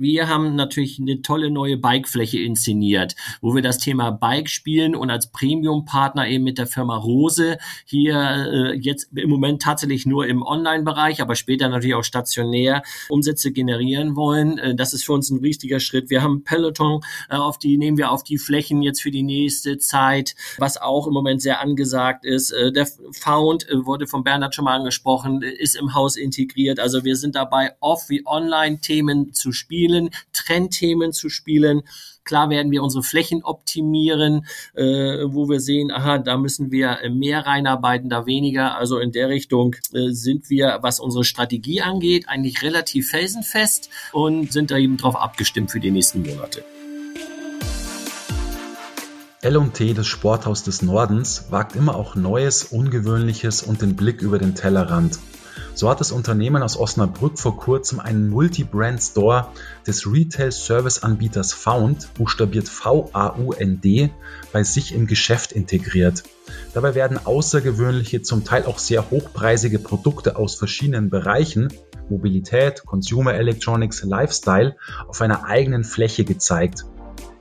Wir haben natürlich eine tolle neue Bikefläche inszeniert, wo wir das Thema Bike spielen und als Premium-Partner eben mit der Firma Rose hier äh, jetzt im Moment tatsächlich nur im Online-Bereich, aber später natürlich auch stationär Umsätze generieren wollen. Äh, das ist für uns ein richtiger Schritt. Wir haben Peloton, äh, auf die nehmen wir auf die Flächen jetzt für die nächste Zeit, was auch im Moment sehr angesagt ist. Äh, der Found äh, wurde von Bernhard schon mal angesprochen, ist im Haus integriert. Also wir sind dabei, off wie online Themen zu spielen spielen, Trendthemen zu spielen. Klar werden wir unsere Flächen optimieren, äh, wo wir sehen, aha, da müssen wir mehr reinarbeiten, da weniger. Also in der Richtung äh, sind wir, was unsere Strategie angeht, eigentlich relativ felsenfest und sind da eben drauf abgestimmt für die nächsten Monate. L&T, das Sporthaus des Nordens, wagt immer auch Neues, Ungewöhnliches und den Blick über den Tellerrand. So hat das Unternehmen aus Osnabrück vor kurzem einen Multi-Brand-Store des Retail-Service-Anbieters Found, buchstabiert V-A-U-N-D, bei sich im Geschäft integriert. Dabei werden außergewöhnliche, zum Teil auch sehr hochpreisige Produkte aus verschiedenen Bereichen Mobilität, Consumer Electronics, Lifestyle auf einer eigenen Fläche gezeigt.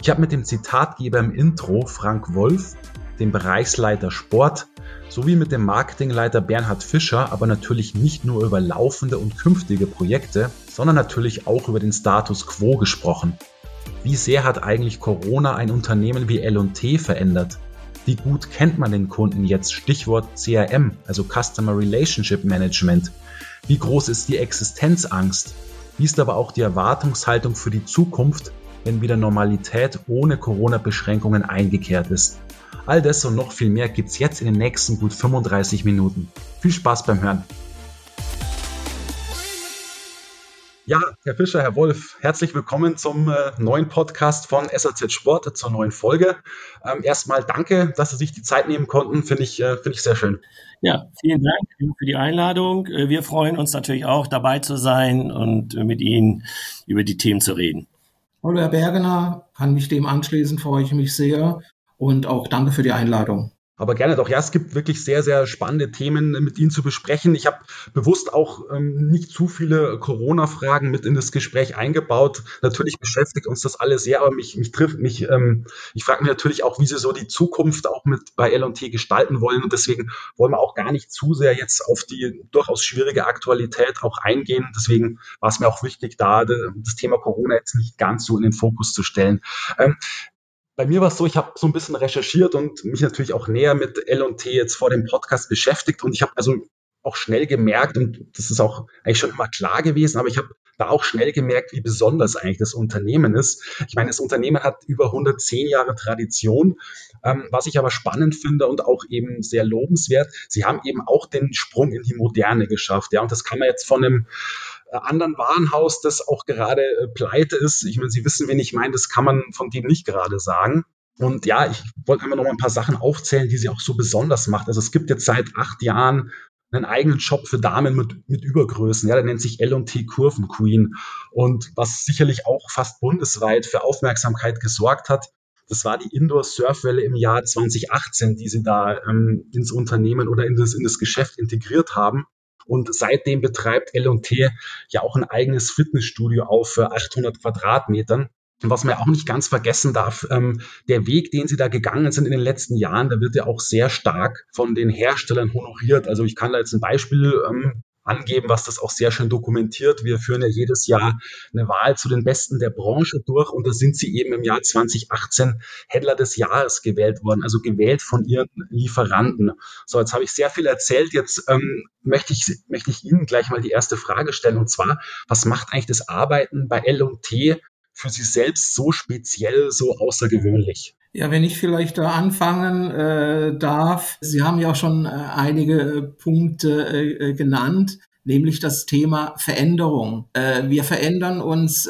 Ich habe mit dem Zitatgeber im Intro, Frank Wolf, dem Bereichsleiter Sport, sowie mit dem Marketingleiter Bernhard Fischer aber natürlich nicht nur über laufende und künftige Projekte, sondern natürlich auch über den Status quo gesprochen. Wie sehr hat eigentlich Corona ein Unternehmen wie L&T verändert? Wie gut kennt man den Kunden jetzt? Stichwort CRM, also Customer Relationship Management. Wie groß ist die Existenzangst? Wie ist aber auch die Erwartungshaltung für die Zukunft, wenn wieder Normalität ohne Corona-Beschränkungen eingekehrt ist? All das und noch viel mehr gibt's jetzt in den nächsten gut 35 Minuten. Viel Spaß beim Hören. Ja, Herr Fischer, Herr Wolf, herzlich willkommen zum äh, neuen Podcast von SAZ Sport, zur neuen Folge. Ähm, erstmal danke, dass Sie sich die Zeit nehmen konnten, finde ich, äh, finde ich sehr schön. Ja, vielen Dank für die Einladung. Äh, wir freuen uns natürlich auch, dabei zu sein und äh, mit Ihnen über die Themen zu reden. Hallo Herr Bergener, kann mich dem anschließen, freue ich mich sehr und auch danke für die Einladung. Aber gerne doch. Ja, es gibt wirklich sehr, sehr spannende Themen mit Ihnen zu besprechen. Ich habe bewusst auch ähm, nicht zu viele Corona-Fragen mit in das Gespräch eingebaut. Natürlich beschäftigt uns das alle sehr, aber mich, mich trifft mich, ähm, ich frage mich natürlich auch, wie Sie so die Zukunft auch mit bei L&T gestalten wollen. Und deswegen wollen wir auch gar nicht zu sehr jetzt auf die durchaus schwierige Aktualität auch eingehen. Deswegen war es mir auch wichtig, da das Thema Corona jetzt nicht ganz so in den Fokus zu stellen. Ähm, bei mir war es so, ich habe so ein bisschen recherchiert und mich natürlich auch näher mit L&T jetzt vor dem Podcast beschäftigt und ich habe also auch schnell gemerkt, und das ist auch eigentlich schon immer klar gewesen, aber ich habe da auch schnell gemerkt, wie besonders eigentlich das Unternehmen ist. Ich meine, das Unternehmen hat über 110 Jahre Tradition. Ähm, was ich aber spannend finde und auch eben sehr lobenswert, sie haben eben auch den Sprung in die Moderne geschafft. Ja, und das kann man jetzt von einem anderen Warenhaus, das auch gerade äh, pleite ist. Ich meine, Sie wissen, wen ich meine, das kann man von dem nicht gerade sagen. Und ja, ich wollte einfach noch mal ein paar Sachen aufzählen, die sie auch so besonders macht. Also es gibt jetzt seit acht Jahren einen eigenen Shop für Damen mit, mit Übergrößen. Ja, der nennt sich L&T Kurven Queen. Und was sicherlich auch fast bundesweit für Aufmerksamkeit gesorgt hat, das war die Indoor-Surfwelle im Jahr 2018, die sie da ähm, ins Unternehmen oder in das, in das Geschäft integriert haben. Und seitdem betreibt L&T ja auch ein eigenes Fitnessstudio auf 800 Quadratmetern. Und was man ja auch nicht ganz vergessen darf, ähm, der Weg, den sie da gegangen sind in den letzten Jahren, der wird ja auch sehr stark von den Herstellern honoriert. Also ich kann da jetzt ein Beispiel ähm, angeben, was das auch sehr schön dokumentiert. Wir führen ja jedes Jahr eine Wahl zu den Besten der Branche durch und da sind sie eben im Jahr 2018 Händler des Jahres gewählt worden, also gewählt von ihren Lieferanten. So, jetzt habe ich sehr viel erzählt. Jetzt ähm, möchte, ich, möchte ich Ihnen gleich mal die erste Frage stellen und zwar, was macht eigentlich das Arbeiten bei L&T für Sie selbst so speziell, so außergewöhnlich? Ja, wenn ich vielleicht da anfangen äh, darf. Sie haben ja schon äh, einige äh, Punkte äh, äh, genannt, nämlich das Thema Veränderung. Äh, wir verändern uns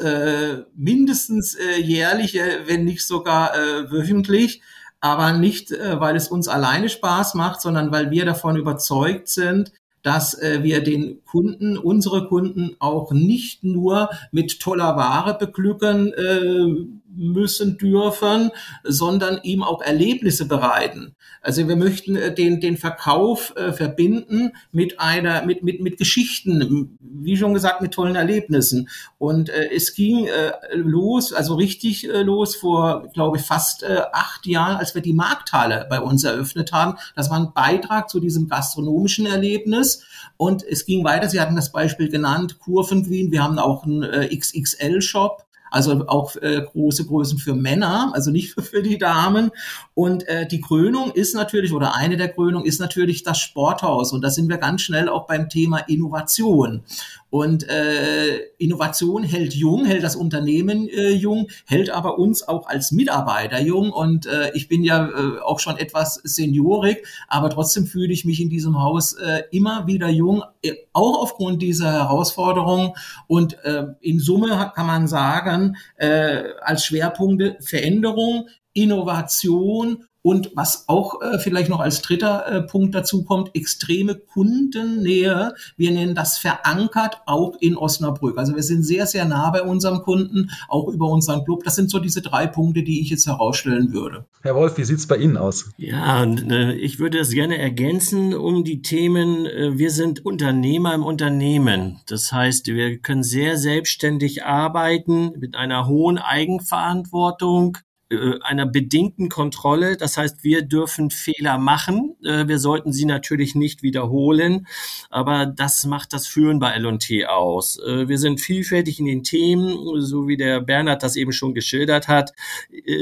mindestens äh, jährlich, äh, wenn nicht sogar wöchentlich, aber nicht, weil es uns alleine Spaß macht, sondern weil wir davon überzeugt sind, dass äh, wir den Kunden, unsere Kunden auch nicht nur mit toller Ware beglücken, äh, müssen dürfen, sondern ihm auch Erlebnisse bereiten. Also wir möchten äh, den, den Verkauf äh, verbinden mit einer, mit, mit, mit Geschichten, wie schon gesagt, mit tollen Erlebnissen. Und äh, es ging äh, los, also richtig äh, los vor, glaube ich, fast äh, acht Jahren, als wir die Markthalle bei uns eröffnet haben. Das war ein Beitrag zu diesem gastronomischen Erlebnis. Und es ging weiter. Sie hatten das Beispiel genannt, Kurvenqueen. Wir haben auch einen XXL-Shop also auch äh, große Größen für Männer, also nicht für, für die Damen. Und äh, die Krönung ist natürlich, oder eine der Krönungen ist natürlich das Sporthaus. Und da sind wir ganz schnell auch beim Thema Innovation. Und äh, Innovation hält jung, hält das Unternehmen äh, jung, hält aber uns auch als Mitarbeiter jung. Und äh, ich bin ja äh, auch schon etwas seniorig, aber trotzdem fühle ich mich in diesem Haus äh, immer wieder jung, äh, auch aufgrund dieser Herausforderung. Und äh, in Summe kann man sagen, äh, als Schwerpunkte Veränderung, Innovation und was auch äh, vielleicht noch als dritter äh, Punkt dazu kommt, extreme Kundennähe. Wir nennen das verankert auch in Osnabrück. Also wir sind sehr, sehr nah bei unserem Kunden, auch über unseren Club. Das sind so diese drei Punkte, die ich jetzt herausstellen würde. Herr Wolf, wie sieht's bei Ihnen aus? Ja, äh, ich würde es gerne ergänzen um die Themen. Äh, wir sind Unternehmer im Unternehmen. Das heißt, wir können sehr selbstständig arbeiten mit einer hohen Eigenverantwortung einer bedingten Kontrolle. Das heißt, wir dürfen Fehler machen. Äh, wir sollten sie natürlich nicht wiederholen, aber das macht das Führen bei L&T aus. Äh, wir sind vielfältig in den Themen, so wie der Bernhard das eben schon geschildert hat,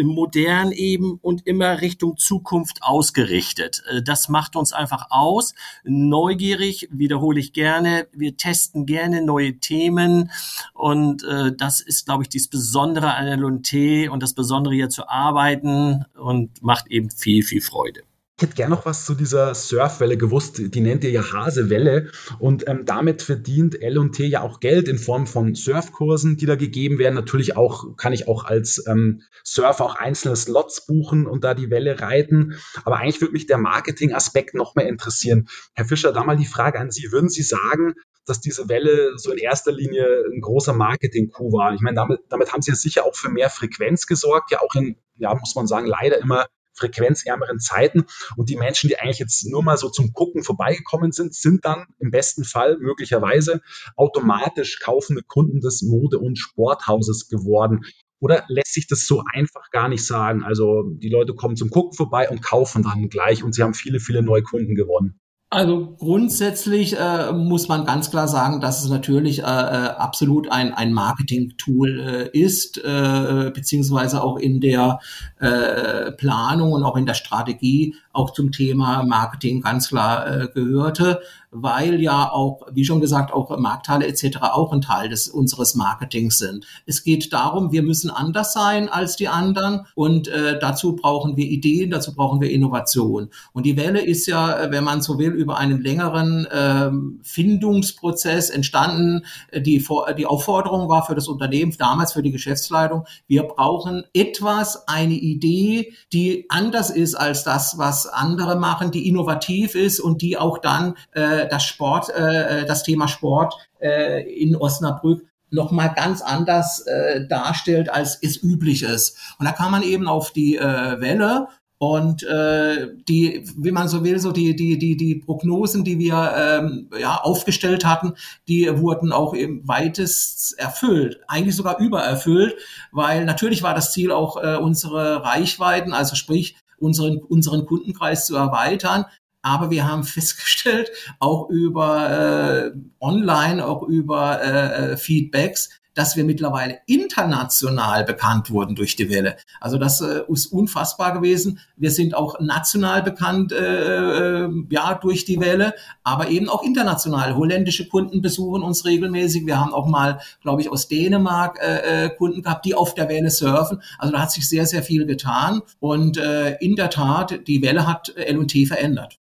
modern eben und immer Richtung Zukunft ausgerichtet. Das macht uns einfach aus. Neugierig, wiederhole ich gerne. Wir testen gerne neue Themen und das ist, glaube ich, das Besondere an L&T und das Besondere jetzt zu arbeiten und macht eben viel, viel Freude. Ich hätte gerne noch was zu dieser Surfwelle gewusst. Die nennt ihr ja Hasewelle. Und ähm, damit verdient L&T ja auch Geld in Form von Surfkursen, die da gegeben werden. Natürlich auch, kann ich auch als ähm, Surfer auch einzelne Slots buchen und da die Welle reiten. Aber eigentlich würde mich der Marketing-Aspekt noch mehr interessieren. Herr Fischer, da mal die Frage an Sie. Würden Sie sagen, dass diese Welle so in erster Linie ein großer Marketing-Coup war. Ich meine, damit, damit haben sie ja sicher auch für mehr Frequenz gesorgt, ja auch in, ja, muss man sagen, leider immer frequenzärmeren Zeiten. Und die Menschen, die eigentlich jetzt nur mal so zum Gucken vorbeigekommen sind, sind dann im besten Fall möglicherweise automatisch kaufende Kunden des Mode- und Sporthauses geworden. Oder lässt sich das so einfach gar nicht sagen? Also die Leute kommen zum Gucken vorbei und kaufen dann gleich und sie haben viele, viele neue Kunden gewonnen. Also grundsätzlich äh, muss man ganz klar sagen, dass es natürlich äh, äh, absolut ein, ein Marketing-Tool äh, ist, äh, beziehungsweise auch in der äh, Planung und auch in der Strategie auch zum Thema Marketing ganz klar äh, gehörte weil ja auch, wie schon gesagt, auch Marktteile etc. auch ein Teil des unseres Marketings sind. Es geht darum, wir müssen anders sein als die anderen und äh, dazu brauchen wir Ideen, dazu brauchen wir Innovation. Und die Welle ist ja, wenn man so will, über einen längeren äh, Findungsprozess entstanden. Die, die Aufforderung war für das Unternehmen, damals für die Geschäftsleitung, wir brauchen etwas, eine Idee, die anders ist als das, was andere machen, die innovativ ist und die auch dann äh, das Sport, äh, das Thema Sport äh, in Osnabrück noch mal ganz anders äh, darstellt, als es üblich ist. Und da kann man eben auf die äh, Welle und äh, die, wie man so will, so die die die die Prognosen, die wir ähm, ja aufgestellt hatten, die wurden auch im weitest erfüllt, eigentlich sogar übererfüllt, weil natürlich war das Ziel auch äh, unsere Reichweiten, also sprich unseren unseren Kundenkreis zu erweitern. Aber wir haben festgestellt, auch über äh, online, auch über äh, äh, Feedbacks, dass wir mittlerweile international bekannt wurden durch die Welle. Also das äh, ist unfassbar gewesen. Wir sind auch national bekannt, äh, äh, ja, durch die Welle, aber eben auch international. Holländische Kunden besuchen uns regelmäßig. Wir haben auch mal, glaube ich, aus Dänemark äh, äh Kunden gehabt, die auf der Welle surfen. Also da hat sich sehr, sehr viel getan. Und äh, in der Tat, die Welle hat L&T verändert.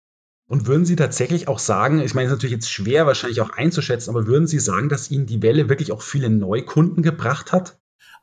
Und würden Sie tatsächlich auch sagen, ich meine, es ist natürlich jetzt schwer wahrscheinlich auch einzuschätzen, aber würden Sie sagen, dass Ihnen die Welle wirklich auch viele Neukunden gebracht hat?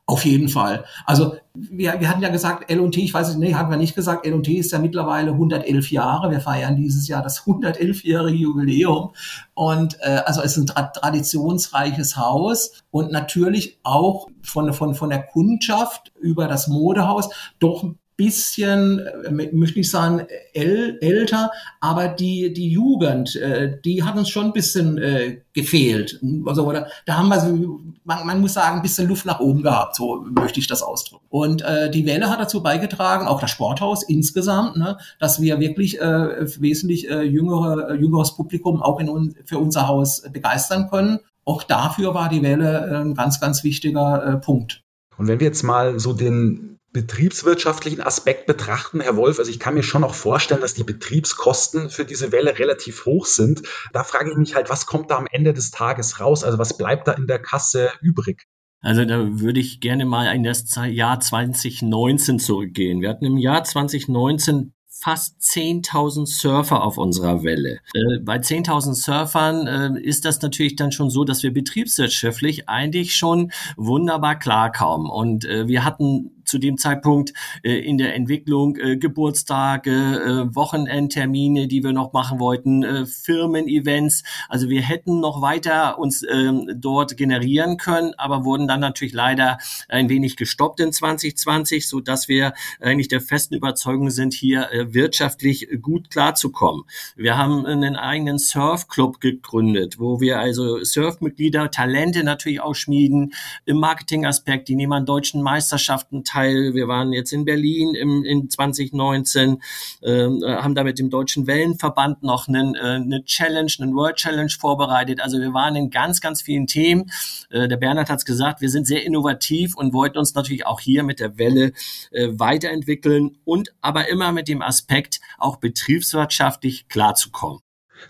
Auf jeden Fall. Also wir, wir hatten ja gesagt, L&T, ich weiß nicht, nee, hatten wir nicht gesagt, L&T ist ja mittlerweile 111 Jahre. Wir feiern dieses Jahr das 111-jährige Jubiläum. Und äh, also es ist ein tra traditionsreiches Haus und natürlich auch von, von, von der Kundschaft über das Modehaus doch bisschen, äh, möchte ich sagen, äl älter, aber die, die Jugend, äh, die hat uns schon ein bisschen äh, gefehlt. Also, oder, da haben wir, man, man muss sagen, ein bisschen Luft nach oben gehabt, so möchte ich das ausdrücken. Und äh, die Welle hat dazu beigetragen, auch das Sporthaus insgesamt, ne, dass wir wirklich äh, wesentlich äh, jüngere, äh, jüngeres Publikum auch in un für unser Haus begeistern können. Auch dafür war die Welle ein ganz, ganz wichtiger äh, Punkt. Und wenn wir jetzt mal so den betriebswirtschaftlichen Aspekt betrachten, Herr Wolf, also ich kann mir schon auch vorstellen, dass die Betriebskosten für diese Welle relativ hoch sind. Da frage ich mich halt, was kommt da am Ende des Tages raus? Also was bleibt da in der Kasse übrig? Also da würde ich gerne mal in das Jahr 2019 zurückgehen. Wir hatten im Jahr 2019 fast 10.000 Surfer auf unserer Welle. Äh, bei 10.000 Surfern äh, ist das natürlich dann schon so, dass wir betriebswirtschaftlich eigentlich schon wunderbar klarkommen. Und äh, wir hatten zu dem Zeitpunkt äh, in der Entwicklung äh, Geburtstage, äh, Wochenendtermine, die wir noch machen wollten, äh, Firmen-Events. Also wir hätten noch weiter uns äh, dort generieren können, aber wurden dann natürlich leider ein wenig gestoppt in 2020, so dass wir eigentlich der festen Überzeugung sind, hier äh, wirtschaftlich gut klarzukommen. Wir haben einen eigenen Surfclub gegründet, wo wir also Surfmitglieder, Talente natürlich auch schmieden, im Marketingaspekt, die nehmen an deutschen Meisterschaften teil. Wir waren jetzt in Berlin im, in 2019, äh, haben da mit dem Deutschen Wellenverband noch einen, äh, eine Challenge, einen World Challenge vorbereitet. Also wir waren in ganz, ganz vielen Themen. Äh, der Bernhard hat es gesagt, wir sind sehr innovativ und wollten uns natürlich auch hier mit der Welle äh, weiterentwickeln und aber immer mit dem Aspekt, auch betriebswirtschaftlich klarzukommen.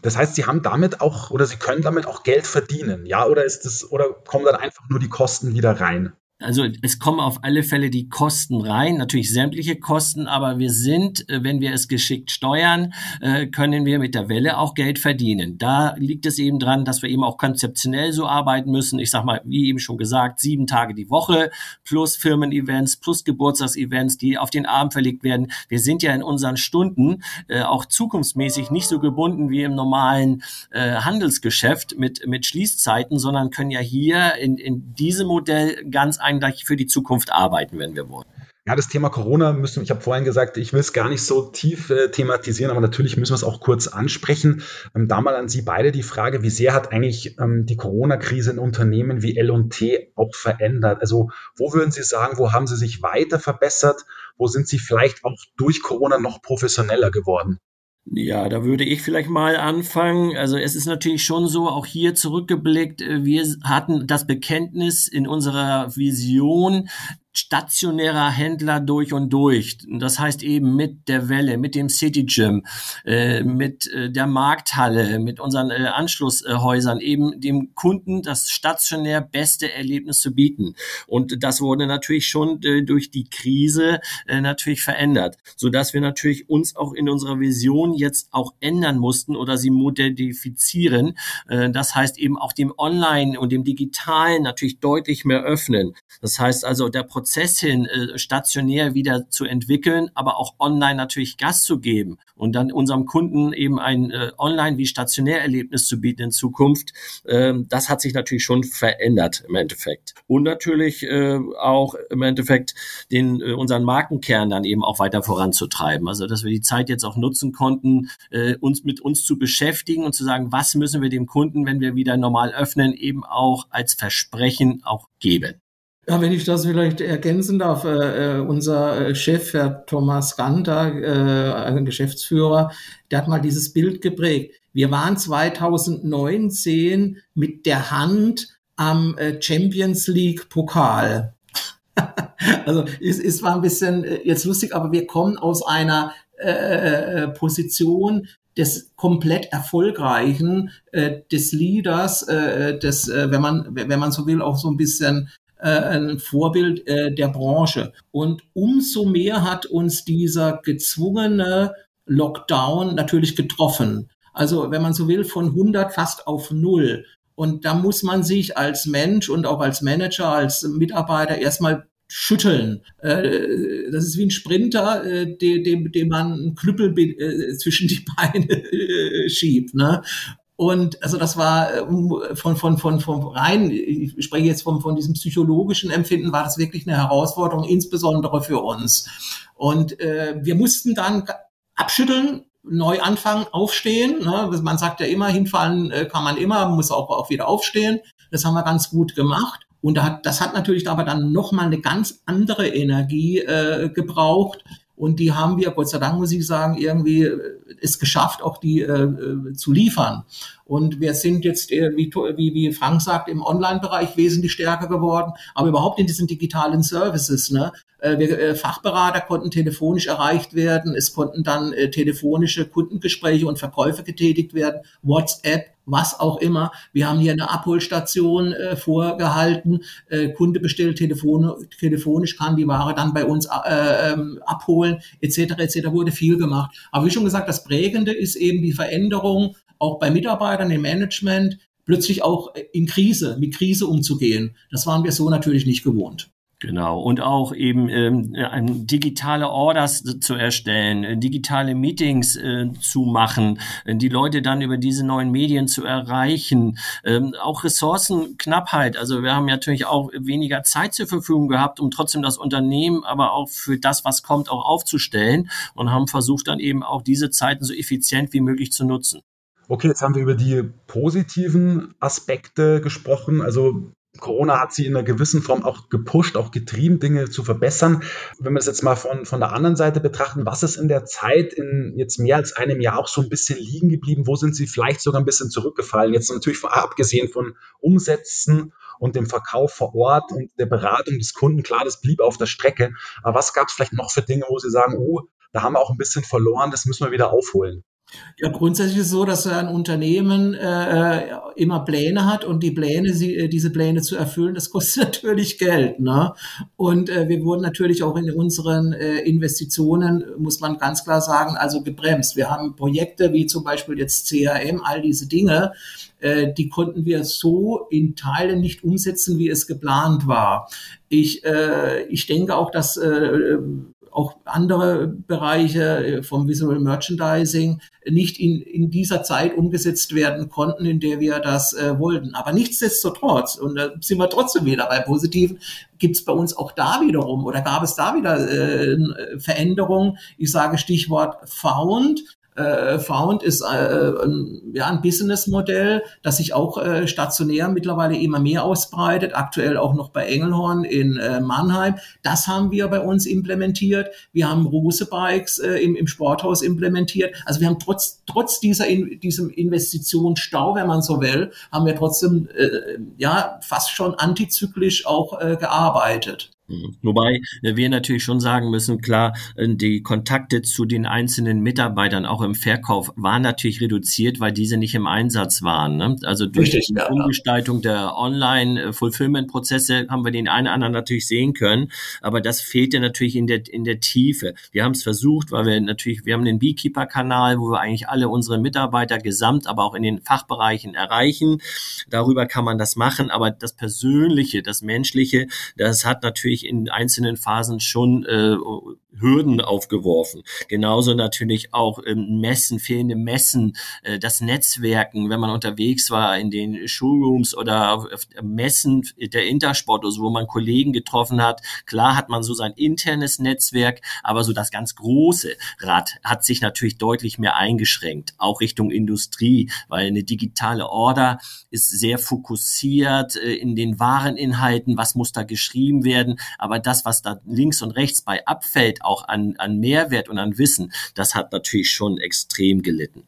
Das heißt, Sie haben damit auch oder Sie können damit auch Geld verdienen, ja? Oder ist das oder kommen dann einfach nur die Kosten wieder rein? Also es kommen auf alle Fälle die Kosten rein, natürlich sämtliche Kosten, aber wir sind, äh, wenn wir es geschickt steuern, äh, können wir mit der Welle auch Geld verdienen. Da liegt es eben dran, dass wir eben auch konzeptionell so arbeiten müssen. Ich sage mal, wie eben schon gesagt, sieben Tage die Woche plus Firmen-Events, plus Geburtstagsevents, die auf den Abend verlegt werden. Wir sind ja in unseren Stunden äh, auch zukunftsmäßig nicht so gebunden wie im normalen Handelsgeschäft mit, mit Schließzeiten, sondern können ja hier in, in diesem Modell ganz eigentlich für die Zukunft arbeiten, wenn wir wollen. Ja, das Thema Corona müssen, ich habe vorhin gesagt, ich will es gar nicht so tief äh, thematisieren, aber natürlich müssen wir es auch kurz ansprechen. Ähm, da mal an Sie beide die Frage, wie sehr hat eigentlich ähm, die Corona-Krise in Unternehmen wie L&T auch verändert? Also wo würden Sie sagen, wo haben Sie sich weiter verbessert? Wo sind Sie vielleicht auch durch Corona noch professioneller geworden? Ja, da würde ich vielleicht mal anfangen. Also es ist natürlich schon so, auch hier zurückgeblickt, äh, wir hatten das Bekenntnis in unserer Vision, stationärer Händler durch und durch. Das heißt eben mit der Welle, mit dem City Gym, äh, mit äh, der Markthalle, mit unseren äh, Anschlusshäusern eben dem Kunden das stationär beste Erlebnis zu bieten. Und das wurde natürlich schon äh, durch die Krise äh, natürlich verändert, so dass wir natürlich uns auch in unserer Vision jetzt auch ändern mussten oder sie modifizieren. Äh, das heißt eben auch dem Online und dem Digitalen natürlich deutlich mehr öffnen. Das heißt also der Prozess Prozess hin, äh, stationär wieder zu entwickeln, aber auch online natürlich Gas zu geben und dann unserem Kunden eben ein äh, online wie stationär Erlebnis zu bieten in Zukunft, ähm, das hat sich natürlich schon verändert im Endeffekt. Und natürlich äh, auch im Endeffekt den äh, unseren Markenkern dann eben auch weiter voranzutreiben. Also dass wir die Zeit jetzt auch nutzen konnten, äh, uns mit uns zu beschäftigen und zu sagen, was müssen wir dem Kunden, wenn wir wieder normal öffnen, eben auch als Versprechen auch geben. Ja, wenn ich das vielleicht ergänzen darf, äh, äh unser äh, Chef, Herr Thomas Ganter, äh, Geschäftsführer, der hat mal dieses Bild geprägt. Wir waren 2019 mit der Hand am äh, Champions League Pokal. also es, es war ein bisschen jetzt lustig, aber wir kommen aus einer äh, Position des komplett erfolgreichen, äh, des Leaders, äh, des, äh, wenn man, wenn man so will, auch so ein bisschen ein Vorbild äh, der Branche. Und umso mehr hat uns dieser gezwungene Lockdown natürlich getroffen. Also wenn man so will, von 100 fast auf null. Und da muss man sich als Mensch und auch als Manager, als Mitarbeiter erstmal schütteln. Äh, das ist wie ein Sprinter, äh, dem, dem man einen Knüppel äh, zwischen die Beine schiebt. Ne? Und also das war von, von, von, von rein, ich spreche jetzt von, von diesem psychologischen Empfinden, war das wirklich eine Herausforderung, insbesondere für uns. Und äh, wir mussten dann abschütteln, neu anfangen, aufstehen. Ne? Man sagt ja immer, hinfallen kann man immer, muss auch, auch wieder aufstehen. Das haben wir ganz gut gemacht. Und das hat natürlich aber dann nochmal eine ganz andere Energie äh, gebraucht. Und die haben wir, Gott sei Dank muss ich sagen, irgendwie äh, es geschafft, auch die äh, äh, zu liefern. Und wir sind jetzt, äh, wie, wie, Frank sagt, im Online-Bereich wesentlich stärker geworden, aber überhaupt in diesen digitalen Services. Ne? Äh, wir, äh, Fachberater konnten telefonisch erreicht werden, es konnten dann telefonische Kundengespräche und Verkäufe getätigt werden, WhatsApp, was auch immer. Wir haben hier eine Abholstation äh, vorgehalten. Äh, Kunde bestellt telefon telefonisch, kann die Ware dann bei uns äh, ähm, abholen, etc. etc. wurde viel gemacht. Aber wie schon gesagt, das Prägende ist eben die Veränderung auch bei Mitarbeitern im Management, plötzlich auch in Krise, mit Krise umzugehen. Das waren wir so natürlich nicht gewohnt. Genau. Und auch eben ähm, digitale Orders zu erstellen, äh, digitale Meetings äh, zu machen, äh, die Leute dann über diese neuen Medien zu erreichen. Ähm, auch Ressourcenknappheit. Also wir haben natürlich auch weniger Zeit zur Verfügung gehabt, um trotzdem das Unternehmen, aber auch für das, was kommt, auch aufzustellen und haben versucht dann eben auch diese Zeiten so effizient wie möglich zu nutzen. Okay, jetzt haben wir über die positiven Aspekte gesprochen. Also Corona hat sie in einer gewissen Form auch gepusht, auch getrieben, Dinge zu verbessern. Wenn wir das jetzt mal von, von der anderen Seite betrachten, was ist in der Zeit in jetzt mehr als einem Jahr auch so ein bisschen liegen geblieben? Wo sind sie vielleicht sogar ein bisschen zurückgefallen? Jetzt natürlich abgesehen von Umsätzen und dem Verkauf vor Ort und der Beratung des Kunden. Klar, das blieb auf der Strecke. Aber was gab es vielleicht noch für Dinge, wo Sie sagen, oh, da haben wir auch ein bisschen verloren, das müssen wir wieder aufholen? Ja, grundsätzlich ist es so, dass ein Unternehmen äh, immer Pläne hat und die Pläne, sie, äh, diese Pläne zu erfüllen, das kostet natürlich Geld. Ne? Und äh, wir wurden natürlich auch in unseren äh, Investitionen, muss man ganz klar sagen, also gebremst. Wir haben Projekte wie zum Beispiel jetzt CRM, all diese Dinge, äh, die konnten wir so in Teilen nicht umsetzen, wie es geplant war. Ich, äh, ich denke auch, dass äh, auch andere Bereiche äh, vom Visual Merchandising nicht in, in dieser Zeit umgesetzt werden konnten, in der wir das äh, wollten. Aber nichtsdestotrotz, und da sind wir trotzdem wieder bei Positiven, gibt es bei uns auch da wiederum oder gab es da wieder äh, Veränderungen. Ich sage Stichwort Found äh, Found ist äh, ein, ja, ein Businessmodell, das sich auch äh, stationär mittlerweile immer mehr ausbreitet, aktuell auch noch bei Engelhorn in äh, Mannheim. Das haben wir bei uns implementiert. Wir haben Ruse-Bikes äh, im, im Sporthaus implementiert. Also wir haben trotz, trotz dieser in, diesem Investitionsstau, wenn man so will, haben wir trotzdem äh, ja fast schon antizyklisch auch äh, gearbeitet. Mhm. Wobei äh, wir natürlich schon sagen müssen, klar, äh, die Kontakte zu den einzelnen Mitarbeitern auch im Verkauf waren natürlich reduziert, weil diese nicht im Einsatz waren. Ne? Also durch Richtig, die ja, Umgestaltung der Online-Fulfillment-Prozesse haben wir den einen oder anderen natürlich sehen können, aber das fehlte natürlich in der, in der Tiefe. Wir haben es versucht, weil wir natürlich, wir haben den Beekeeper-Kanal, wo wir eigentlich alle unsere Mitarbeiter gesamt, aber auch in den Fachbereichen erreichen. Darüber kann man das machen, aber das Persönliche, das Menschliche, das hat natürlich natürlich in einzelnen Phasen schon äh, Hürden aufgeworfen. Genauso natürlich auch ähm, Messen, fehlende Messen, äh, das Netzwerken, wenn man unterwegs war in den Showrooms oder auf Messen der Intersport, also wo man Kollegen getroffen hat. Klar hat man so sein internes Netzwerk, aber so das ganz große Rad hat sich natürlich deutlich mehr eingeschränkt, auch Richtung Industrie, weil eine digitale Order ist sehr fokussiert äh, in den Wareninhalten, was muss da geschrieben werden, aber das, was da links und rechts bei abfällt, auch an, an Mehrwert und an Wissen, das hat natürlich schon extrem gelitten.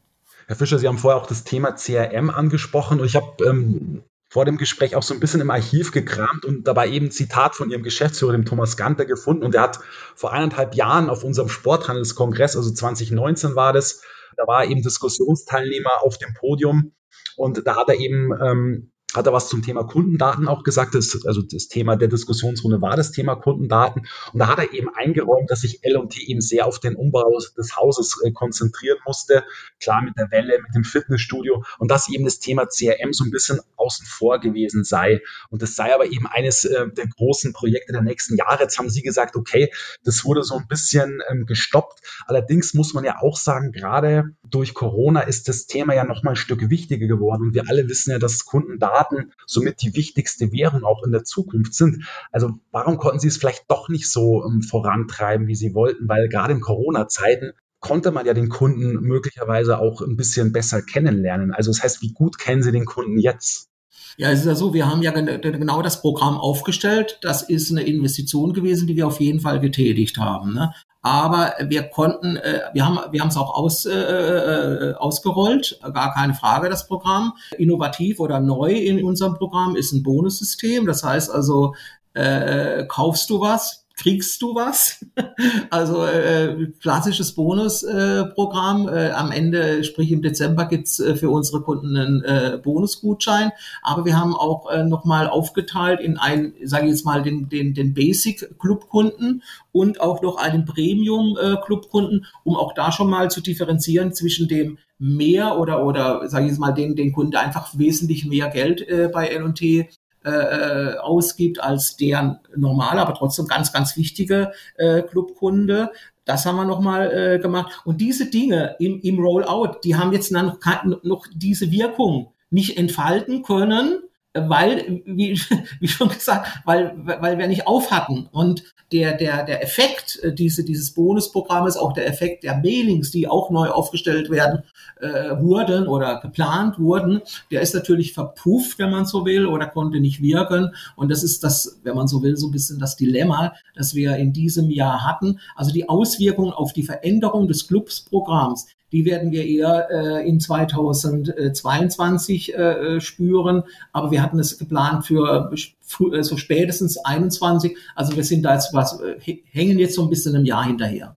Herr Fischer, Sie haben vorher auch das Thema CRM angesprochen und ich habe ähm, vor dem Gespräch auch so ein bisschen im Archiv gekramt und dabei eben ein Zitat von Ihrem Geschäftsführer, dem Thomas Ganter, gefunden. Und der hat vor eineinhalb Jahren auf unserem Sporthandelskongress, also 2019 war das, da war er eben Diskussionsteilnehmer auf dem Podium und da hat er eben ähm, hat er was zum Thema Kundendaten auch gesagt. Das, also das Thema der Diskussionsrunde war das Thema Kundendaten. Und da hat er eben eingeräumt, dass sich L&T eben sehr auf den Umbau des Hauses äh, konzentrieren musste. Klar mit der Welle, mit dem Fitnessstudio und dass eben das Thema CRM so ein bisschen außen vor gewesen sei. Und das sei aber eben eines äh, der großen Projekte der nächsten Jahre. Jetzt haben Sie gesagt, okay, das wurde so ein bisschen ähm, gestoppt. Allerdings muss man ja auch sagen, gerade durch Corona ist das Thema ja noch mal ein Stück wichtiger geworden. Und wir alle wissen ja, dass Kundendaten Daten somit die wichtigste Währung auch in der Zukunft sind. Also warum konnten Sie es vielleicht doch nicht so ähm, vorantreiben, wie Sie wollten? Weil gerade in Corona-Zeiten konnte man ja den Kunden möglicherweise auch ein bisschen besser kennenlernen. Also das heißt, wie gut kennen Sie den Kunden jetzt? Ja, es ist ja so, wir haben ja genau das Programm aufgestellt. Das ist eine Investition gewesen, die wir auf jeden Fall getätigt haben. Ne? aber wir konnten, äh, wir haben wir haben es auch aus, äh, äh, ausgerollt, gar keine Frage, das Programm. Innovativ oder neu in unserem Programm ist ein Bonussystem. Das heißt also, äh, kaufst du was, kriegst du was. also äh, klassisches Bonusprogramm. Äh, äh, am Ende, sprich im Dezember, gibt's äh, für unsere Kunden einen äh, Bonusgutschein. Aber wir haben auch äh, nochmal aufgeteilt in ein, sage ich jetzt mal, den, den, den Basic-Clubkunden und auch noch einen Premium-Clubkunden, um auch da schon mal zu differenzieren zwischen dem mehr oder oder sage ich jetzt mal den den Kunde einfach wesentlich mehr Geld äh, bei L&T äh, äh, ausgibt als der normale, aber trotzdem ganz, ganz wichtige äh, Clubkunde. Das haben wir nochmal äh, gemacht. Und diese Dinge im, im Rollout, die haben jetzt noch, noch diese Wirkung nicht entfalten können, weil, wie, wie schon gesagt, weil, weil wir nicht auf hatten. Und der, der, der Effekt äh, diese, dieses Bonusprogrammes, auch der Effekt der Mailings, die auch neu aufgestellt werden, äh, wurden oder geplant wurden, der ist natürlich verpufft, wenn man so will, oder konnte nicht wirken. Und das ist das, wenn man so will, so ein bisschen das Dilemma, das wir in diesem Jahr hatten. Also die Auswirkungen auf die Veränderung des Clubsprogramms, die werden wir eher äh, in 2022 äh, spüren. Aber wir hatten es geplant für äh, so spätestens 21. Also wir sind da jetzt was, äh, hängen jetzt so ein bisschen im Jahr hinterher.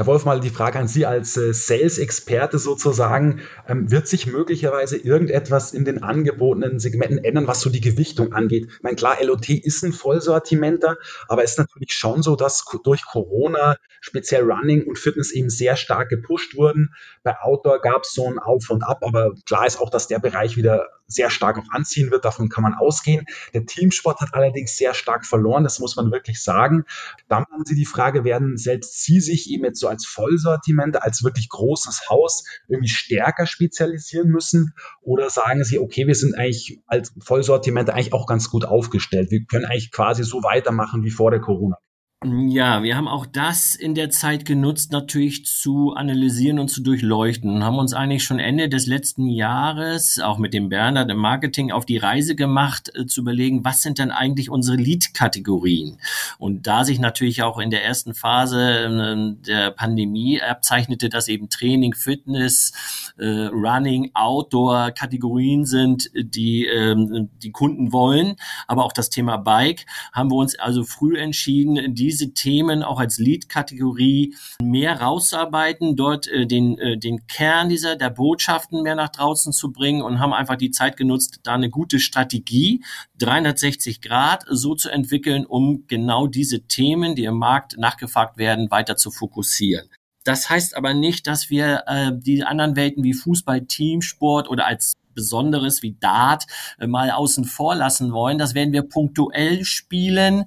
Herr Wolf, mal die Frage an Sie als äh, Sales-Experte sozusagen. Ähm, wird sich möglicherweise irgendetwas in den angebotenen Segmenten ändern, was so die Gewichtung angeht? Ich meine, klar, LOT ist ein Vollsortimenter, aber es ist natürlich schon so, dass durch Corona speziell Running und Fitness eben sehr stark gepusht wurden. Bei Outdoor gab es so ein Auf und Ab, aber klar ist auch, dass der Bereich wieder sehr stark auch anziehen wird. Davon kann man ausgehen. Der Teamsport hat allerdings sehr stark verloren, das muss man wirklich sagen. Dann haben Sie die Frage, werden selbst Sie sich eben jetzt so als Vollsortiment, als wirklich großes Haus irgendwie stärker spezialisieren müssen? Oder sagen Sie, okay, wir sind eigentlich als Vollsortiment eigentlich auch ganz gut aufgestellt. Wir können eigentlich quasi so weitermachen wie vor der Corona. Ja, wir haben auch das in der Zeit genutzt, natürlich zu analysieren und zu durchleuchten. Haben uns eigentlich schon Ende des letzten Jahres, auch mit dem Bernhard im Marketing, auf die Reise gemacht, äh, zu überlegen, was sind denn eigentlich unsere Lead-Kategorien? Und da sich natürlich auch in der ersten Phase äh, der Pandemie abzeichnete, dass eben Training, Fitness, äh, Running, Outdoor Kategorien sind, die ähm, die Kunden wollen, aber auch das Thema Bike, haben wir uns also früh entschieden, die diese Themen auch als Lead-Kategorie mehr rauszuarbeiten, dort äh, den, äh, den Kern dieser der Botschaften mehr nach draußen zu bringen und haben einfach die Zeit genutzt, da eine gute Strategie 360 Grad so zu entwickeln, um genau diese Themen, die im Markt nachgefragt werden, weiter zu fokussieren. Das heißt aber nicht, dass wir äh, die anderen Welten wie Fußball, Teamsport oder als Besonderes wie Dart äh, mal außen vor lassen wollen. Das werden wir punktuell spielen.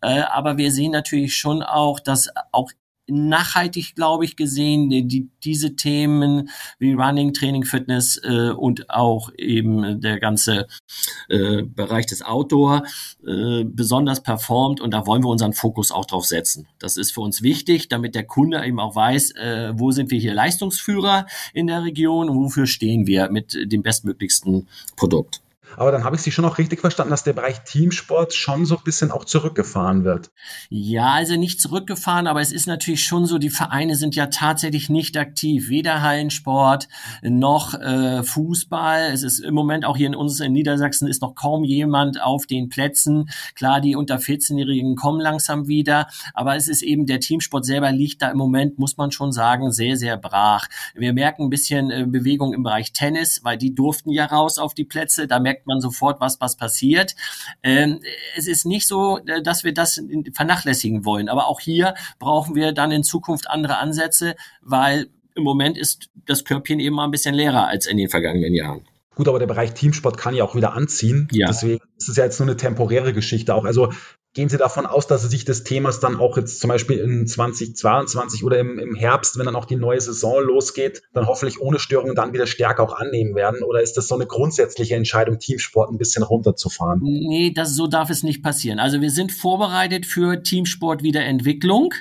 Äh, aber wir sehen natürlich schon auch, dass auch nachhaltig, glaube ich, gesehen, die, diese Themen wie Running, Training, Fitness äh, und auch eben der ganze äh, Bereich des Outdoor äh, besonders performt und da wollen wir unseren Fokus auch drauf setzen. Das ist für uns wichtig, damit der Kunde eben auch weiß, äh, wo sind wir hier Leistungsführer in der Region und wofür stehen wir mit dem bestmöglichsten Produkt. Aber dann habe ich Sie schon auch richtig verstanden, dass der Bereich Teamsport schon so ein bisschen auch zurückgefahren wird. Ja, also nicht zurückgefahren, aber es ist natürlich schon so, die Vereine sind ja tatsächlich nicht aktiv. Weder Hallensport noch äh, Fußball. Es ist im Moment auch hier in uns in Niedersachsen ist noch kaum jemand auf den Plätzen. Klar, die unter 14-Jährigen kommen langsam wieder, aber es ist eben der Teamsport selber liegt da im Moment, muss man schon sagen, sehr, sehr brach. Wir merken ein bisschen äh, Bewegung im Bereich Tennis, weil die durften ja raus auf die Plätze. Da merkt merkt man sofort, was, was passiert. Ähm, es ist nicht so, äh, dass wir das vernachlässigen wollen. Aber auch hier brauchen wir dann in Zukunft andere Ansätze, weil im Moment ist das Körbchen eben mal ein bisschen leerer als in den vergangenen Jahren. Gut, aber der Bereich Teamsport kann ja auch wieder anziehen. Ja. Deswegen ist es ja jetzt nur eine temporäre Geschichte auch. Also Gehen Sie davon aus, dass Sie sich des Themas dann auch jetzt zum Beispiel in 2022 oder im, im Herbst, wenn dann auch die neue Saison losgeht, dann hoffentlich ohne Störungen dann wieder stärker auch annehmen werden? Oder ist das so eine grundsätzliche Entscheidung, Teamsport ein bisschen runterzufahren? Nee, das, so darf es nicht passieren. Also wir sind vorbereitet für Teamsport Wiederentwicklung.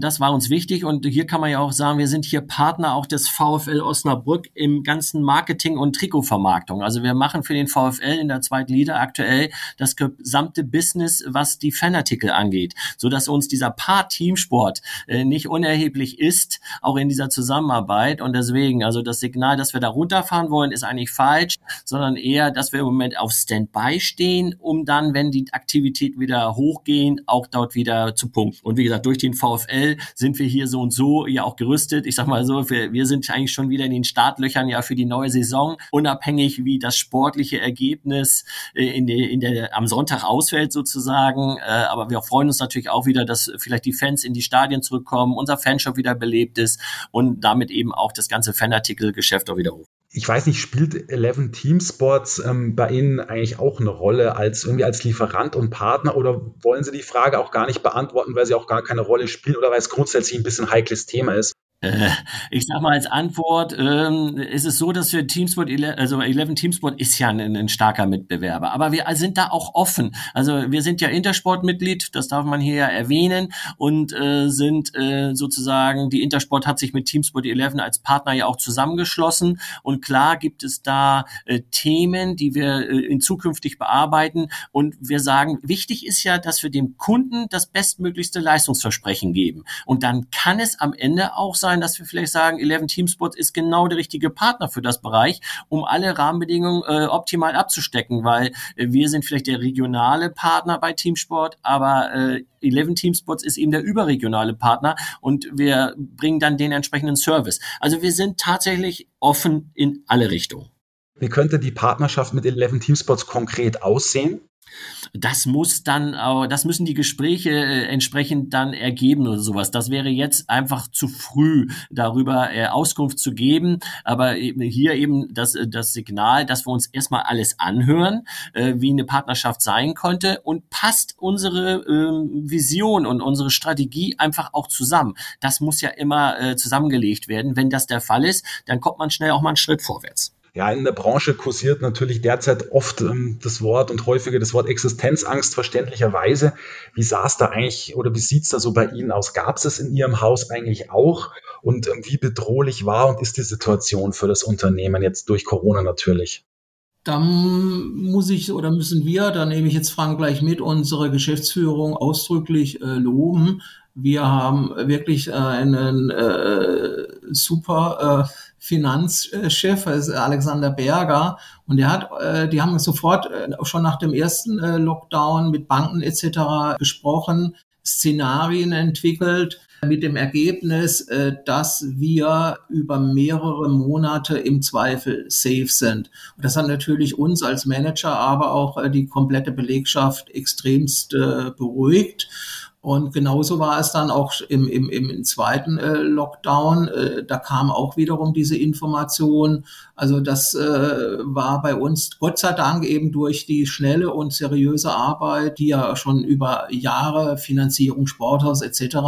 Das war uns wichtig und hier kann man ja auch sagen, wir sind hier Partner auch des VfL Osnabrück im ganzen Marketing und Trikotvermarktung. Also wir machen für den VfL in der zweiten Liga aktuell das gesamte Business, was die Fanartikel angeht, so dass uns dieser Part Teamsport äh, nicht unerheblich ist, auch in dieser Zusammenarbeit. Und deswegen, also das Signal, dass wir da runterfahren wollen, ist eigentlich falsch, sondern eher, dass wir im Moment auf Standby stehen, um dann, wenn die Aktivitäten wieder hochgehen, auch dort wieder zu punkten. Und wie gesagt, durch den VfL sind wir hier so und so ja auch gerüstet. Ich sag mal so, wir, wir sind eigentlich schon wieder in den Startlöchern ja für die neue Saison, unabhängig wie das sportliche Ergebnis äh, in der, in der, am Sonntag ausfällt sozusagen äh, aber wir freuen uns natürlich auch wieder, dass vielleicht die Fans in die Stadien zurückkommen, unser Fanshop wieder belebt ist und damit eben auch das ganze Fanartikelgeschäft auch wieder hoch. Ich weiß nicht, spielt Eleven Team Sports ähm, bei Ihnen eigentlich auch eine Rolle als irgendwie als Lieferant und Partner oder wollen Sie die Frage auch gar nicht beantworten, weil sie auch gar keine Rolle spielen oder weil es grundsätzlich ein bisschen heikles Thema ist? Äh, ich sag mal als Antwort, ähm, ist es so, dass wir Teamsport, also 11 Teamsport ist ja ein, ein, starker Mitbewerber, aber wir sind da auch offen. Also wir sind ja Intersport-Mitglied, das darf man hier ja erwähnen. Und äh, sind äh, sozusagen, die Intersport hat sich mit Teamsport 11 als Partner ja auch zusammengeschlossen. Und klar gibt es da äh, Themen, die wir äh, in zukünftig bearbeiten. Und wir sagen, wichtig ist ja, dass wir dem Kunden das bestmöglichste Leistungsversprechen geben. Und dann kann es am Ende auch sein, sein, dass wir vielleicht sagen, 11 Teamsports ist genau der richtige Partner für das Bereich, um alle Rahmenbedingungen äh, optimal abzustecken, weil äh, wir sind vielleicht der regionale Partner bei Teamsport, aber äh, 11 Teamsports ist eben der überregionale Partner und wir bringen dann den entsprechenden Service. Also wir sind tatsächlich offen in alle Richtungen. Wie könnte die Partnerschaft mit 11 Teamsports konkret aussehen? Das muss dann, das müssen die Gespräche äh, entsprechend dann ergeben oder sowas. Das wäre jetzt einfach zu früh, darüber äh, Auskunft zu geben. Aber hier eben das, äh, das Signal, dass wir uns erstmal alles anhören, wie eine Partnerschaft sein könnte und passt unsere ähm, Vision und unsere Strategie einfach auch zusammen. Das muss ja immer zusammengelegt werden. Wenn das der Fall ist, dann kommt man schnell auch mal einen Schritt vorwärts. Ja, in der Branche kursiert natürlich derzeit oft ähm, das Wort und häufiger das Wort Existenzangst verständlicherweise. Wie sah es da eigentlich oder wie sieht es da so bei Ihnen aus? Gab es es in Ihrem Haus eigentlich auch? Und ähm, wie bedrohlich war und ist die Situation für das Unternehmen jetzt durch Corona natürlich? Da muss ich oder müssen wir, da nehme ich jetzt Frank gleich mit, unsere Geschäftsführung ausdrücklich äh, loben. Wir haben wirklich einen äh, super äh, Finanzchef, Alexander Berger, und der hat, äh, die haben sofort äh, schon nach dem ersten äh, Lockdown mit Banken etc. gesprochen, Szenarien entwickelt mit dem Ergebnis, äh, dass wir über mehrere Monate im Zweifel safe sind. Und das hat natürlich uns als Manager, aber auch äh, die komplette Belegschaft extremst äh, beruhigt. Und genauso war es dann auch im, im, im zweiten äh, Lockdown. Äh, da kam auch wiederum diese Information. Also das äh, war bei uns Gott sei Dank eben durch die schnelle und seriöse Arbeit, die ja schon über Jahre Finanzierung, Sporthaus etc.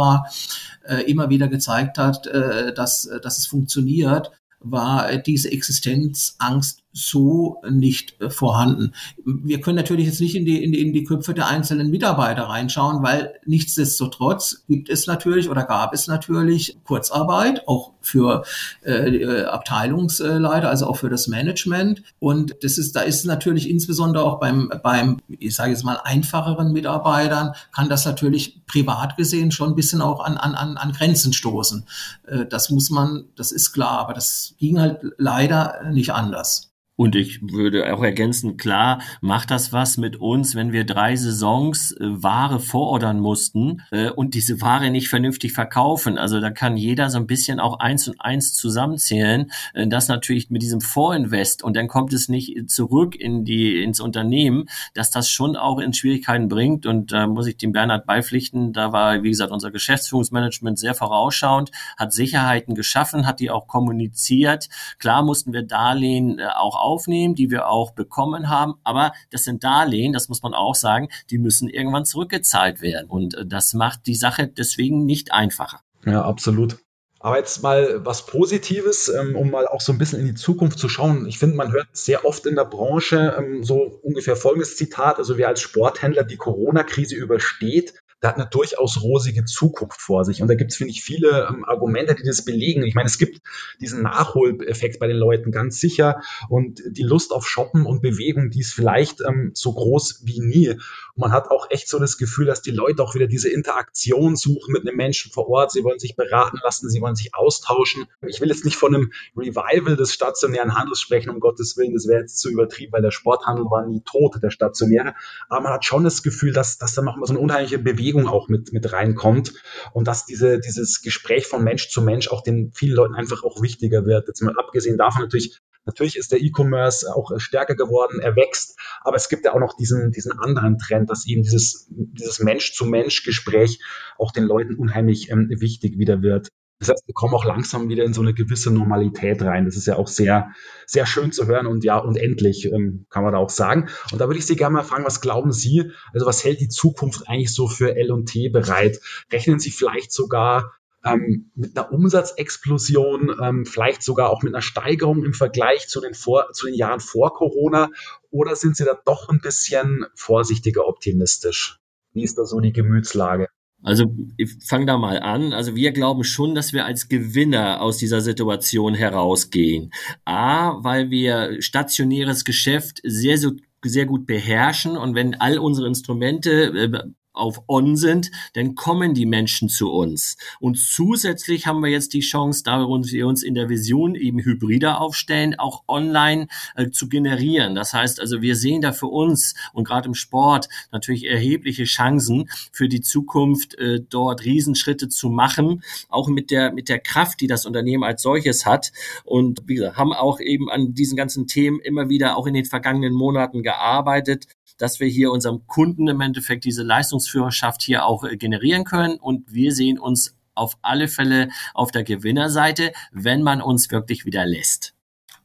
Äh, immer wieder gezeigt hat, äh, dass, dass es funktioniert, war diese Existenzangst so nicht äh, vorhanden. Wir können natürlich jetzt nicht in die, in die, in die Köpfe der einzelnen Mitarbeiter reinschauen, weil nichtsdestotrotz gibt es natürlich oder gab es natürlich Kurzarbeit, auch für äh, äh, Abteilungsleiter, also auch für das Management. Und das ist, da ist natürlich insbesondere auch beim, beim, ich sage jetzt mal, einfacheren Mitarbeitern, kann das natürlich privat gesehen schon ein bisschen auch an, an, an Grenzen stoßen. Äh, das muss man, das ist klar, aber das ging halt leider nicht anders. Und ich würde auch ergänzen, klar, macht das was mit uns, wenn wir drei Saisons äh, Ware vorordern mussten äh, und diese Ware nicht vernünftig verkaufen. Also da kann jeder so ein bisschen auch eins und eins zusammenzählen. Äh, das natürlich mit diesem Vorinvest und dann kommt es nicht zurück in die, ins Unternehmen, dass das schon auch in Schwierigkeiten bringt. Und da muss ich dem Bernhard beipflichten. Da war, wie gesagt, unser Geschäftsführungsmanagement sehr vorausschauend, hat Sicherheiten geschaffen, hat die auch kommuniziert. Klar mussten wir Darlehen äh, auch aufnehmen, die wir auch bekommen haben. Aber das sind Darlehen, das muss man auch sagen, die müssen irgendwann zurückgezahlt werden. Und äh, das macht die Sache deswegen nicht einfacher. Ja, absolut. Aber jetzt mal was Positives, ähm, um mal auch so ein bisschen in die Zukunft zu schauen. Ich finde, man hört sehr oft in der Branche ähm, so ungefähr folgendes Zitat. Also wer als Sporthändler die Corona-Krise übersteht, der hat eine durchaus rosige Zukunft vor sich. Und da gibt es, finde ich, viele ähm, Argumente, die das belegen. Ich meine, es gibt diesen Nachholeffekt bei den Leuten ganz sicher und die Lust auf Shoppen und Bewegung, die ist vielleicht ähm, so groß wie nie. Und man hat auch echt so das Gefühl, dass die Leute auch wieder diese Interaktion suchen mit einem Menschen vor Ort. Sie wollen sich beraten lassen, sie wollen sich austauschen. Ich will jetzt nicht von einem Revival des stationären Handels sprechen, um Gottes Willen, das wäre jetzt zu übertrieben, weil der Sporthandel war nie tot, der stationäre. Aber man hat schon das Gefühl, dass, dass da nochmal so eine unheimliche Bewegung Bewegung auch mit, mit reinkommt und dass diese, dieses Gespräch von Mensch zu Mensch auch den vielen Leuten einfach auch wichtiger wird. Jetzt mal abgesehen davon natürlich, natürlich ist der E-Commerce auch stärker geworden, er wächst, aber es gibt ja auch noch diesen, diesen anderen Trend, dass eben dieses, dieses Mensch-zu-Mensch-Gespräch auch den Leuten unheimlich ähm, wichtig wieder wird. Das heißt, wir kommen auch langsam wieder in so eine gewisse Normalität rein. Das ist ja auch sehr, sehr schön zu hören und ja, und endlich ähm, kann man da auch sagen. Und da würde ich Sie gerne mal fragen, was glauben Sie, also was hält die Zukunft eigentlich so für L&T bereit? Rechnen Sie vielleicht sogar ähm, mit einer Umsatzexplosion, ähm, vielleicht sogar auch mit einer Steigerung im Vergleich zu den, vor, zu den Jahren vor Corona? Oder sind Sie da doch ein bisschen vorsichtiger optimistisch? Wie ist da so die Gemütslage? Also ich fange da mal an. Also wir glauben schon, dass wir als Gewinner aus dieser Situation herausgehen. A, weil wir stationäres Geschäft sehr, sehr gut beherrschen und wenn all unsere Instrumente äh, auf On sind, dann kommen die Menschen zu uns. Und zusätzlich haben wir jetzt die Chance, da wir uns in der Vision eben hybrider aufstellen, auch online äh, zu generieren. Das heißt also, wir sehen da für uns und gerade im Sport natürlich erhebliche Chancen für die Zukunft, äh, dort Riesenschritte zu machen, auch mit der, mit der Kraft, die das Unternehmen als solches hat. Und wie gesagt, haben auch eben an diesen ganzen Themen immer wieder auch in den vergangenen Monaten gearbeitet, dass wir hier unserem Kunden im Endeffekt diese Leistungsführerschaft hier auch äh, generieren können. Und wir sehen uns auf alle Fälle auf der Gewinnerseite, wenn man uns wirklich wieder lässt.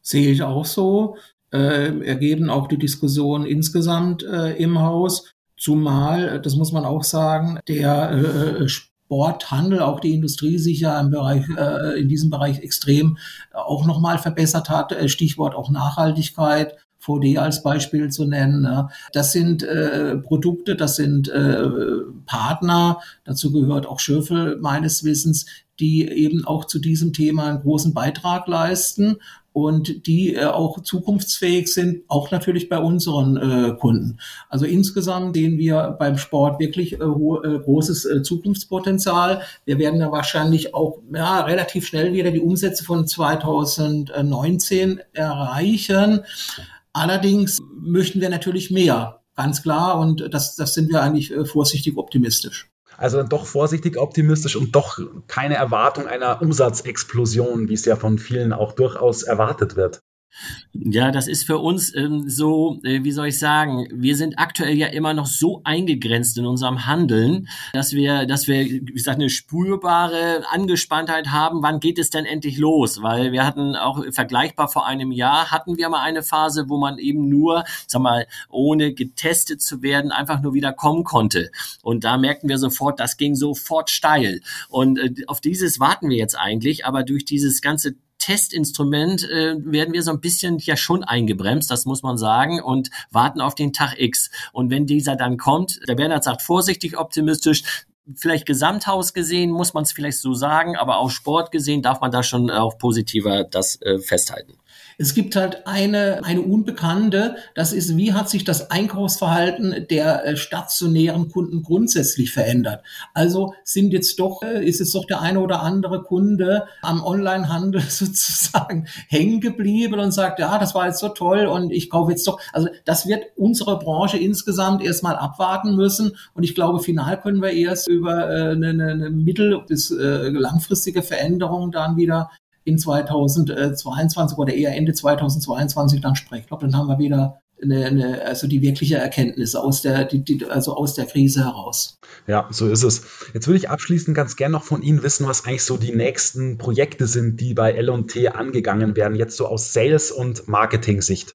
Sehe ich auch so. Äh, ergeben auch die Diskussion insgesamt äh, im Haus. Zumal, äh, das muss man auch sagen, der äh, Sporthandel, auch die Industrie sich ja im Bereich, äh, in diesem Bereich extrem auch nochmal verbessert hat. Stichwort auch Nachhaltigkeit. VD als Beispiel zu nennen. Ne? Das sind äh, Produkte, das sind äh, Partner, dazu gehört auch Schöffel meines Wissens, die eben auch zu diesem Thema einen großen Beitrag leisten und die äh, auch zukunftsfähig sind, auch natürlich bei unseren äh, Kunden. Also insgesamt sehen wir beim Sport wirklich äh, äh, großes äh, Zukunftspotenzial. Wir werden ja wahrscheinlich auch ja, relativ schnell wieder die Umsätze von 2019 erreichen. Allerdings möchten wir natürlich mehr, ganz klar, und das, das sind wir eigentlich äh, vorsichtig optimistisch. Also dann doch vorsichtig optimistisch und doch keine Erwartung einer Umsatzexplosion, wie es ja von vielen auch durchaus erwartet wird. Ja, das ist für uns ähm, so, äh, wie soll ich sagen, wir sind aktuell ja immer noch so eingegrenzt in unserem Handeln, dass wir, dass wir, wie gesagt, eine spürbare Angespanntheit haben. Wann geht es denn endlich los? Weil wir hatten auch vergleichbar vor einem Jahr hatten wir mal eine Phase, wo man eben nur, sag mal, ohne getestet zu werden, einfach nur wieder kommen konnte. Und da merkten wir sofort, das ging sofort steil. Und äh, auf dieses warten wir jetzt eigentlich, aber durch dieses ganze Testinstrument äh, werden wir so ein bisschen ja schon eingebremst, das muss man sagen, und warten auf den Tag X. Und wenn dieser dann kommt, der Bernhard sagt vorsichtig optimistisch, vielleicht Gesamthaus gesehen muss man es vielleicht so sagen, aber auch Sport gesehen darf man da schon auch positiver das äh, festhalten. Es gibt halt eine, eine Unbekannte, das ist, wie hat sich das Einkaufsverhalten der äh, stationären Kunden grundsätzlich verändert? Also sind jetzt doch, äh, ist jetzt doch der eine oder andere Kunde am Onlinehandel sozusagen hängen geblieben und sagt, ja, das war jetzt so toll und ich kaufe jetzt doch. Also das wird unsere Branche insgesamt erstmal abwarten müssen und ich glaube, final können wir erst über äh, eine, eine mittel- bis langfristige Veränderung dann wieder in 2022 oder eher Ende 2022 dann sprechen. Ich glaube, dann haben wir wieder eine, eine, also die wirkliche Erkenntnis aus der, die, die, also aus der Krise heraus. Ja, so ist es. Jetzt würde ich abschließend ganz gern noch von Ihnen wissen, was eigentlich so die nächsten Projekte sind, die bei L&T angegangen werden, jetzt so aus Sales- und Marketing-Sicht.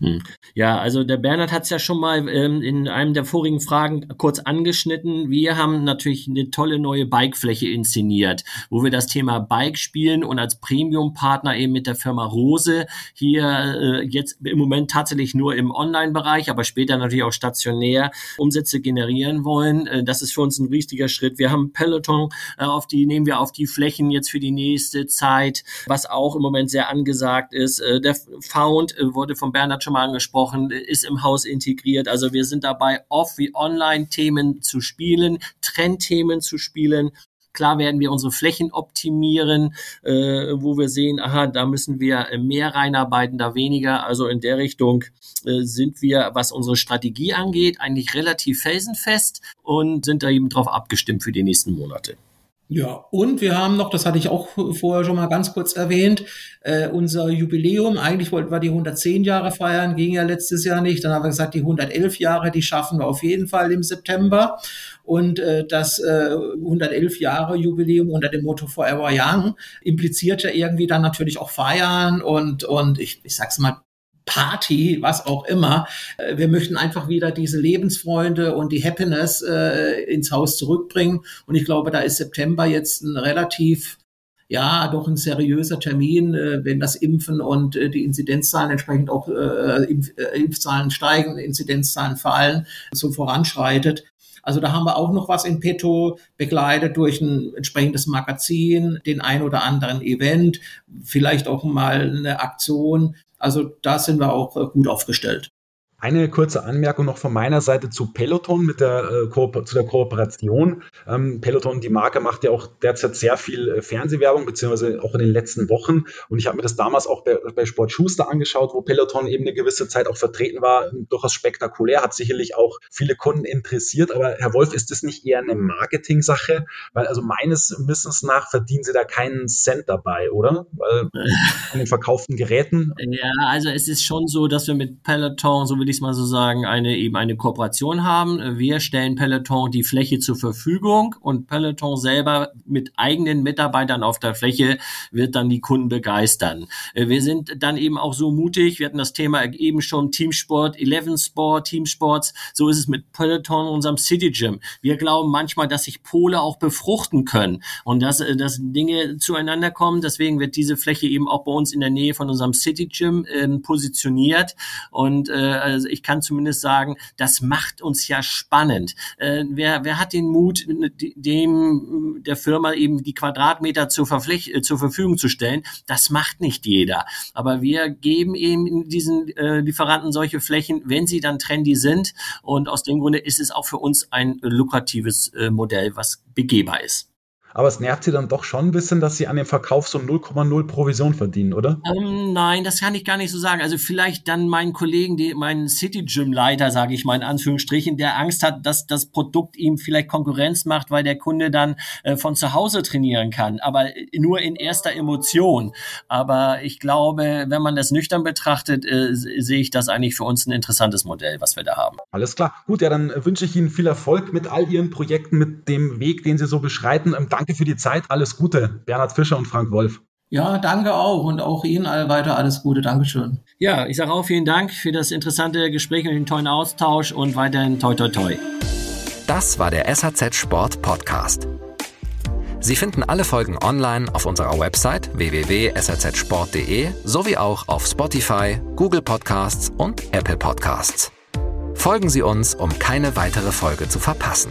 Hm. Ja, also der Bernhard hat es ja schon mal ähm, in einem der vorigen Fragen kurz angeschnitten. Wir haben natürlich eine tolle neue Bikefläche inszeniert, wo wir das Thema Bike spielen und als Premium-Partner eben mit der Firma Rose hier äh, jetzt im Moment tatsächlich nur im Online-Bereich, aber später natürlich auch stationär Umsätze generieren wollen. Äh, das ist für uns ein richtiger Schritt. Wir haben Peloton, äh, auf die nehmen wir auf die Flächen jetzt für die nächste Zeit, was auch im Moment sehr angesagt ist. Äh, der Found äh, wurde von Bernhard schon mal angesprochen, ist im Haus integriert. Also wir sind dabei, off wie online Themen zu spielen, Trendthemen zu spielen. Klar werden wir unsere Flächen optimieren, äh, wo wir sehen, aha, da müssen wir mehr reinarbeiten, da weniger. Also in der Richtung äh, sind wir, was unsere Strategie angeht, eigentlich relativ felsenfest und sind da eben drauf abgestimmt für die nächsten Monate. Ja, und wir haben noch, das hatte ich auch vorher schon mal ganz kurz erwähnt, äh, unser Jubiläum. Eigentlich wollten wir die 110 Jahre feiern, ging ja letztes Jahr nicht. Dann haben wir gesagt, die 111 Jahre, die schaffen wir auf jeden Fall im September. Und äh, das äh, 111 Jahre Jubiläum unter dem Motto Forever Young impliziert ja irgendwie dann natürlich auch feiern und, und ich, ich sag's mal, Party, was auch immer. Äh, wir möchten einfach wieder diese Lebensfreunde und die Happiness äh, ins Haus zurückbringen. Und ich glaube, da ist September jetzt ein relativ ja, doch ein seriöser Termin, äh, wenn das Impfen und äh, die Inzidenzzahlen entsprechend auch äh, Impf äh, Impfzahlen steigen, Inzidenzzahlen fallen, so voranschreitet. Also da haben wir auch noch was in petto, begleitet durch ein entsprechendes Magazin, den ein oder anderen Event, vielleicht auch mal eine Aktion, also da sind wir auch äh, gut aufgestellt. Eine kurze Anmerkung noch von meiner Seite zu Peloton mit der, äh, zu der Kooperation. Ähm, Peloton, die Marke, macht ja auch derzeit sehr viel äh, Fernsehwerbung, beziehungsweise auch in den letzten Wochen. Und ich habe mir das damals auch bei, bei Sport Schuster angeschaut, wo Peloton eben eine gewisse Zeit auch vertreten war. Durchaus spektakulär, hat sicherlich auch viele Kunden interessiert. Aber Herr Wolf, ist das nicht eher eine Marketing-Sache? Weil also meines Wissens nach verdienen Sie da keinen Cent dabei, oder? Weil an den verkauften Geräten. Ja, also es ist schon so, dass wir mit Peloton, so wie will ich mal so sagen, eine eben eine Kooperation haben. Wir stellen Peloton die Fläche zur Verfügung und Peloton selber mit eigenen Mitarbeitern auf der Fläche wird dann die Kunden begeistern. Wir sind dann eben auch so mutig. Wir hatten das Thema eben schon Teamsport, Eleven Sport, Teamsports. So ist es mit Peloton, unserem City Gym. Wir glauben manchmal, dass sich Pole auch befruchten können und dass, dass Dinge zueinander kommen. Deswegen wird diese Fläche eben auch bei uns in der Nähe von unserem City Gym äh, positioniert und äh, ich kann zumindest sagen, das macht uns ja spannend. Äh, wer, wer hat den Mut, dem der Firma eben die Quadratmeter zur, Verfläch äh, zur Verfügung zu stellen? Das macht nicht jeder. Aber wir geben eben diesen äh, Lieferanten solche Flächen, wenn sie dann trendy sind. Und aus dem Grunde ist es auch für uns ein lukratives äh, Modell, was begehbar ist. Aber es nervt sie dann doch schon ein bisschen, dass sie an dem Verkauf so 0,0 Provision verdienen, oder? Ähm, nein, das kann ich gar nicht so sagen. Also vielleicht dann meinen Kollegen, die, meinen City Gym Leiter, sage ich mal in Anführungsstrichen, der Angst hat, dass das Produkt ihm vielleicht Konkurrenz macht, weil der Kunde dann äh, von zu Hause trainieren kann. Aber nur in erster Emotion. Aber ich glaube, wenn man das nüchtern betrachtet, äh, sehe ich das eigentlich für uns ein interessantes Modell, was wir da haben. Alles klar. Gut, ja, dann wünsche ich Ihnen viel Erfolg mit all Ihren Projekten, mit dem Weg, den Sie so beschreiten. Ähm, danke für die Zeit. Alles Gute. Bernhard Fischer und Frank Wolf. Ja, danke auch und auch Ihnen all weiter alles Gute. Dankeschön. Ja, ich sage auch vielen Dank für das interessante Gespräch und den tollen Austausch und weiterhin toi toi toi. Das war der SAZ Sport Podcast. Sie finden alle Folgen online auf unserer Website www.sazsport.de sowie auch auf Spotify, Google Podcasts und Apple Podcasts. Folgen Sie uns, um keine weitere Folge zu verpassen.